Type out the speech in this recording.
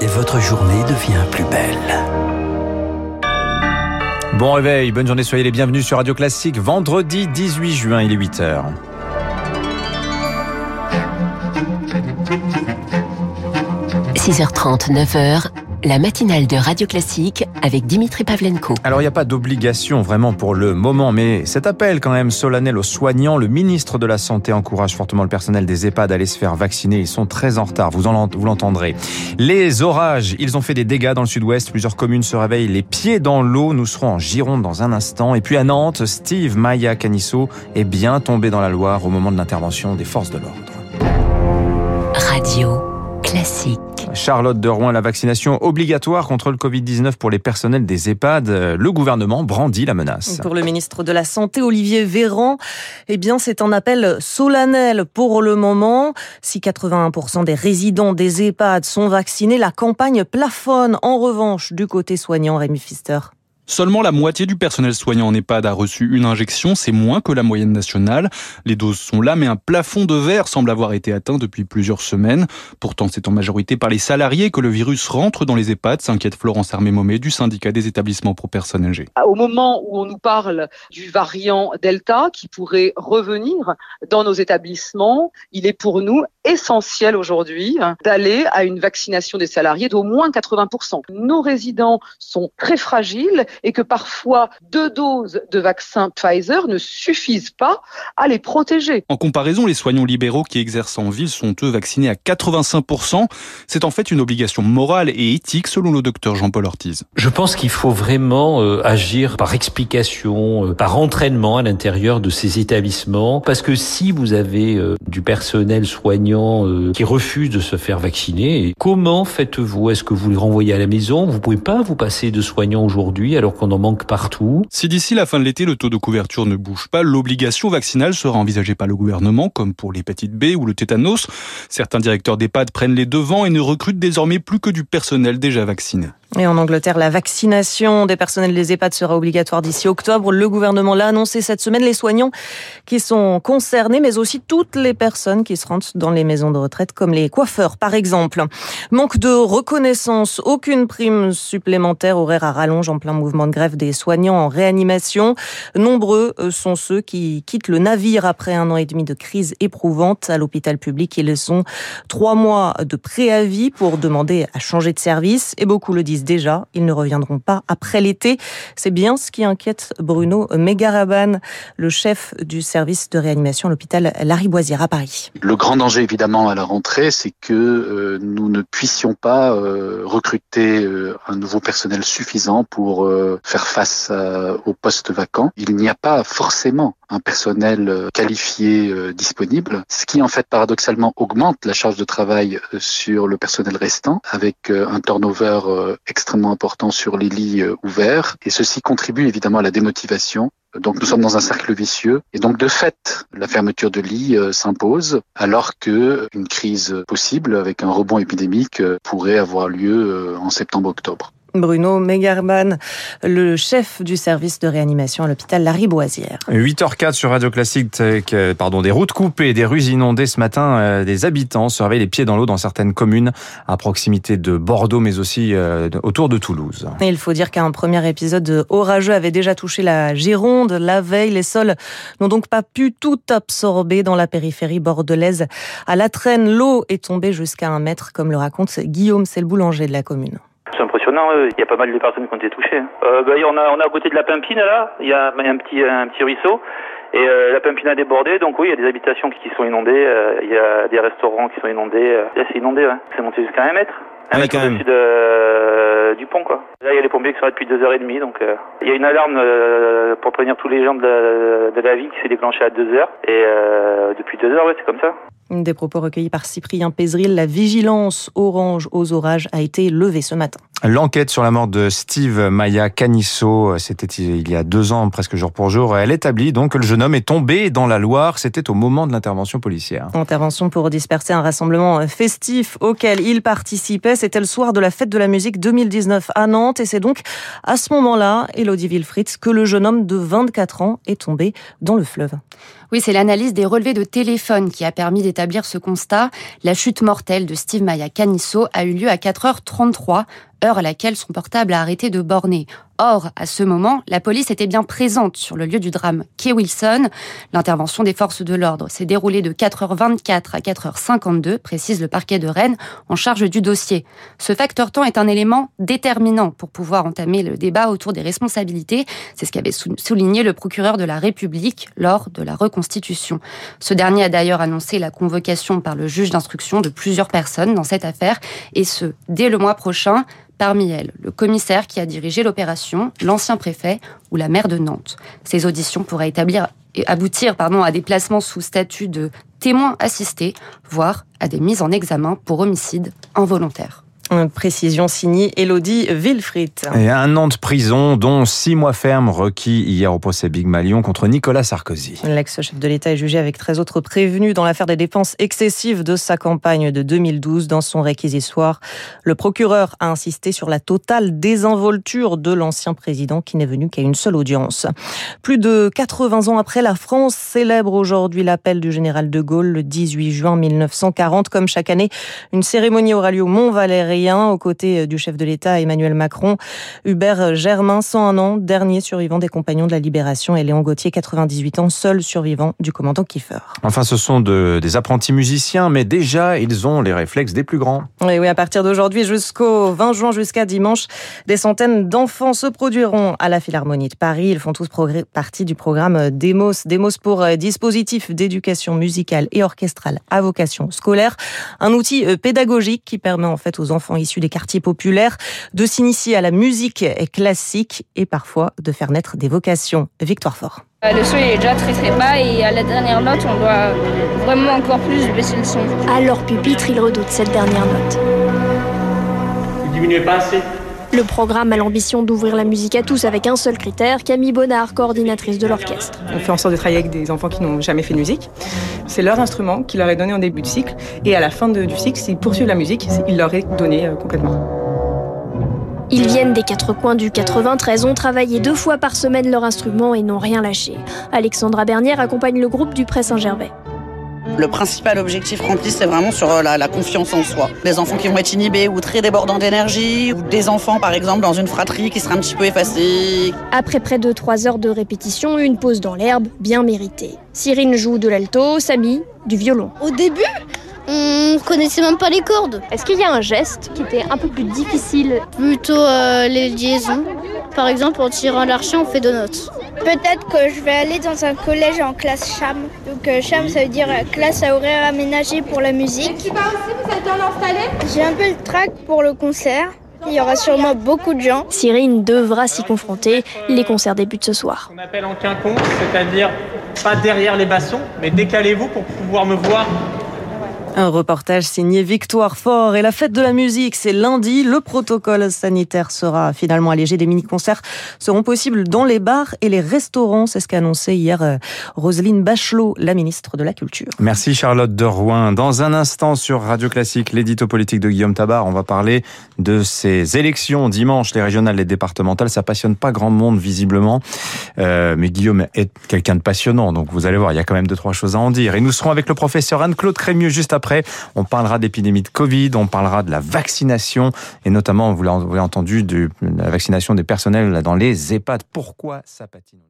et votre journée devient plus belle. Bon réveil, bonne journée, soyez les bienvenus sur Radio Classique. Vendredi 18 juin, il est 8h. – 6h30, 9h, la matinale de Radio Classique avec Dimitri Pavlenko. Alors il n'y a pas d'obligation vraiment pour le moment, mais cet appel quand même solennel aux soignants, le ministre de la Santé encourage fortement le personnel des EHPAD à aller se faire vacciner. Ils sont très en retard, vous, vous l'entendrez. Les orages, ils ont fait des dégâts dans le sud-ouest. Plusieurs communes se réveillent les pieds dans l'eau. Nous serons en Gironde dans un instant. Et puis à Nantes, Steve Maya Canisso est bien tombé dans la Loire au moment de l'intervention des forces de l'ordre. Radio Classique. Charlotte de Rouen, la vaccination obligatoire contre le Covid-19 pour les personnels des EHPAD. Le gouvernement brandit la menace. Pour le ministre de la Santé, Olivier Véran, eh bien, c'est un appel solennel pour le moment. Si 81% des résidents des EHPAD sont vaccinés, la campagne plafonne. En revanche, du côté soignant, Rémi Pfister. Seulement la moitié du personnel soignant en EHPAD a reçu une injection, c'est moins que la moyenne nationale. Les doses sont là, mais un plafond de verre semble avoir été atteint depuis plusieurs semaines. Pourtant, c'est en majorité par les salariés que le virus rentre dans les EHPAD, s'inquiète Florence Armé-Momé du syndicat des établissements pour personnes âgées. Au moment où on nous parle du variant Delta qui pourrait revenir dans nos établissements, il est pour nous essentiel aujourd'hui d'aller à une vaccination des salariés d'au moins 80%. Nos résidents sont très fragiles et que parfois deux doses de vaccin Pfizer ne suffisent pas à les protéger. En comparaison, les soignants libéraux qui exercent en ville sont eux vaccinés à 85%. C'est en fait une obligation morale et éthique selon le docteur Jean-Paul Ortiz. Je pense qu'il faut vraiment euh, agir par explication, euh, par entraînement à l'intérieur de ces établissements parce que si vous avez euh, du personnel soignant qui refuse de se faire vacciner, comment faites-vous? Est-ce que vous les renvoyez à la maison? Vous pouvez pas vous passer de soignants aujourd'hui alors qu'on en manque partout. Si d'ici la fin de l'été, le taux de couverture ne bouge pas, l'obligation vaccinale sera envisagée par le gouvernement, comme pour l'hépatite B ou le tétanos. Certains directeurs d'EHPAD prennent les devants et ne recrutent désormais plus que du personnel déjà vacciné. Et en Angleterre, la vaccination des personnels des EHPAD sera obligatoire d'ici octobre. Le gouvernement l'a annoncé cette semaine. Les soignants qui sont concernés, mais aussi toutes les personnes qui se rendent dans les maisons de retraite, comme les coiffeurs, par exemple. Manque de reconnaissance, aucune prime supplémentaire, horaire à rallonge en plein mouvement de grève des soignants en réanimation. Nombreux euh, sont ceux qui quittent le navire après un an et demi de crise éprouvante à l'hôpital public. Ils ont trois mois de préavis pour demander à changer de service et beaucoup le disent déjà, ils ne reviendront pas après l'été. C'est bien ce qui inquiète Bruno Megaraban, le chef du service de réanimation à l'hôpital Lariboisière à Paris. Le grand danger évidemment à la rentrée, c'est que euh, nous ne puissions pas euh, recruter euh, un nouveau personnel suffisant pour faire face aux postes vacants. Il n'y a pas forcément un personnel qualifié disponible, ce qui en fait paradoxalement augmente la charge de travail sur le personnel restant avec un turnover extrêmement important sur les lits euh, ouverts et ceci contribue évidemment à la démotivation. Donc nous sommes dans un cercle vicieux et donc de fait la fermeture de lits euh, s'impose alors que une crise possible avec un rebond épidémique euh, pourrait avoir lieu en septembre-octobre. Bruno Megarman, le chef du service de réanimation à l'hôpital Lariboisière. 8h04 sur Radio Classique, pardon, des routes coupées, des rues inondées ce matin, euh, des habitants se réveillent les pieds dans l'eau dans certaines communes à proximité de Bordeaux mais aussi euh, autour de Toulouse. Et il faut dire qu'un premier épisode orageux avait déjà touché la Gironde la veille. Les sols n'ont donc pas pu tout absorber dans la périphérie bordelaise. À la traîne, l'eau est tombée jusqu'à un mètre comme le raconte Guillaume, c'est le boulanger de la commune. C'est impressionnant, il y a pas mal de personnes qui ont été touchées. Euh, bah, on, a, on a à côté de la Pimpine, là, il y a un petit, un petit ruisseau. Et euh, la Pimpine a débordé, donc oui, il y a des habitations qui sont inondées, euh, il y a des restaurants qui sont inondés. Là, c'est inondé, ouais. C'est monté jusqu'à un mètre. Un mètre au-dessus de, du pont, quoi. Là, il y a les pompiers qui sont là depuis deux heures et demie, donc il y a une alarme pour prévenir tous les gens de la, de la ville qui s'est déclenchée à deux heures. Et depuis deux heures, ouais, c'est comme ça. Des propos recueillis par Cyprien Pézril. La vigilance orange aux orages a été levée ce matin. L'enquête sur la mort de Steve Maya Canisso, c'était il y a deux ans, presque jour pour jour. Elle établit donc que le jeune homme est tombé dans la Loire. C'était au moment de l'intervention policière. Intervention pour disperser un rassemblement festif auquel il participait. C'était le soir de la fête de la musique 2019 à Nantes. Et c'est donc à ce moment-là, Elodie Wilfried, que le jeune homme de 24 ans est tombé dans le fleuve. Oui, c'est l'analyse des relevés de téléphone qui a permis d'établir ce constat. La chute mortelle de Steve Maya Canisso a eu lieu à 4h33 heure à laquelle son portable a arrêté de borner. Or, à ce moment, la police était bien présente sur le lieu du drame. Kay Wilson, l'intervention des forces de l'ordre s'est déroulée de 4h24 à 4h52, précise le parquet de Rennes, en charge du dossier. Ce facteur temps est un élément déterminant pour pouvoir entamer le débat autour des responsabilités. C'est ce qu'avait souligné le procureur de la République lors de la reconstitution. Ce dernier a d'ailleurs annoncé la convocation par le juge d'instruction de plusieurs personnes dans cette affaire, et ce, dès le mois prochain, Parmi elles, le commissaire qui a dirigé l'opération, l'ancien préfet ou la maire de Nantes. Ces auditions pourraient aboutir à des placements sous statut de témoins assistés, voire à des mises en examen pour homicide involontaire. Précision signée Elodie Wilfried. Et un an de prison, dont six mois ferme requis hier au procès Big Malion contre Nicolas Sarkozy. L'ex-chef de l'État est jugé avec 13 autres prévenus dans l'affaire des dépenses excessives de sa campagne de 2012. Dans son réquisitoire, le procureur a insisté sur la totale désinvolture de l'ancien président qui n'est venu qu'à une seule audience. Plus de 80 ans après, la France célèbre aujourd'hui l'appel du général de Gaulle le 18 juin 1940. Comme chaque année, une cérémonie aura lieu au Mont-Valérien aux côtés du chef de l'État Emmanuel Macron. Hubert Germain, 101 ans, dernier survivant des compagnons de la Libération, et Léon Gauthier, 98 ans, seul survivant du commandant Kiefer. Enfin, ce sont de, des apprentis musiciens, mais déjà, ils ont les réflexes des plus grands. Oui, oui, à partir d'aujourd'hui jusqu'au 20 juin, jusqu'à dimanche, des centaines d'enfants se produiront à la Philharmonie de Paris. Ils font tous partie du programme Demos. Demos pour euh, dispositif d'éducation musicale et orchestrale à vocation scolaire. Un outil euh, pédagogique qui permet en fait aux enfants issus des quartiers populaires de s'initier à la musique classique et parfois de faire naître des vocations. Victoire Fort. Euh, le son est déjà très très bas et à la dernière note, on doit vraiment encore plus baisser le son. À leur pupitre, ils redoutent cette dernière note. Vous diminuez pas assez? Le programme a l'ambition d'ouvrir la musique à tous avec un seul critère, Camille Bonnard, coordinatrice de l'orchestre. On fait en sorte de travailler avec des enfants qui n'ont jamais fait de musique. C'est leur instrument qui leur est donné en début de cycle et à la fin du cycle, s'ils poursuivent la musique, il leur est donné euh, complètement. Ils viennent des quatre coins du 93, ont travaillé deux fois par semaine leur instrument et n'ont rien lâché. Alexandra Bernière accompagne le groupe du Pré Saint-Gervais. Le principal objectif rempli, c'est vraiment sur euh, la, confiance en soi. Des enfants qui vont être inhibés ou très débordants d'énergie, ou des enfants, par exemple, dans une fratrie qui sera un petit peu effacée. Après près de trois heures de répétition, une pause dans l'herbe, bien méritée. Cyrine joue de l'alto, Samy, du violon. Au début, on connaissait même pas les cordes. Est-ce qu'il y a un geste qui était un peu plus difficile? Plutôt euh, les liaisons. Par exemple, en tirant l'archer, on fait deux notes. Peut-être que je vais aller dans un collège en classe CHAM. Donc euh, CHAM, ça veut dire euh, classe à horaire aménagé pour la musique. aussi, vous êtes installé J'ai un peu le trac pour le concert. Il y aura sûrement beaucoup de gens. Cyrine devra s'y confronter. Les concerts débutent ce soir. On appelle en quinconce, c'est-à-dire pas derrière les bassons, mais décalez-vous pour pouvoir me voir un reportage signé Victoire Fort et la fête de la musique, c'est lundi. Le protocole sanitaire sera finalement allégé. Des mini-concerts seront possibles dans les bars et les restaurants. C'est ce qu'a annoncé hier euh, Roselyne Bachelot, la ministre de la Culture. Merci Charlotte de Rouen. Dans un instant sur Radio Classique, l'édito politique de Guillaume Tabar, on va parler de ces élections dimanche, les régionales, les départementales. Ça passionne pas grand monde visiblement, euh, mais Guillaume est quelqu'un de passionnant. Donc vous allez voir, il y a quand même deux trois choses à en dire. Et nous serons avec le professeur Anne-Claude Crémieux juste après on parlera d'épidémie de Covid, on parlera de la vaccination et notamment, vous l'avez entendu, de la vaccination des personnels dans les EHPAD. Pourquoi ça patine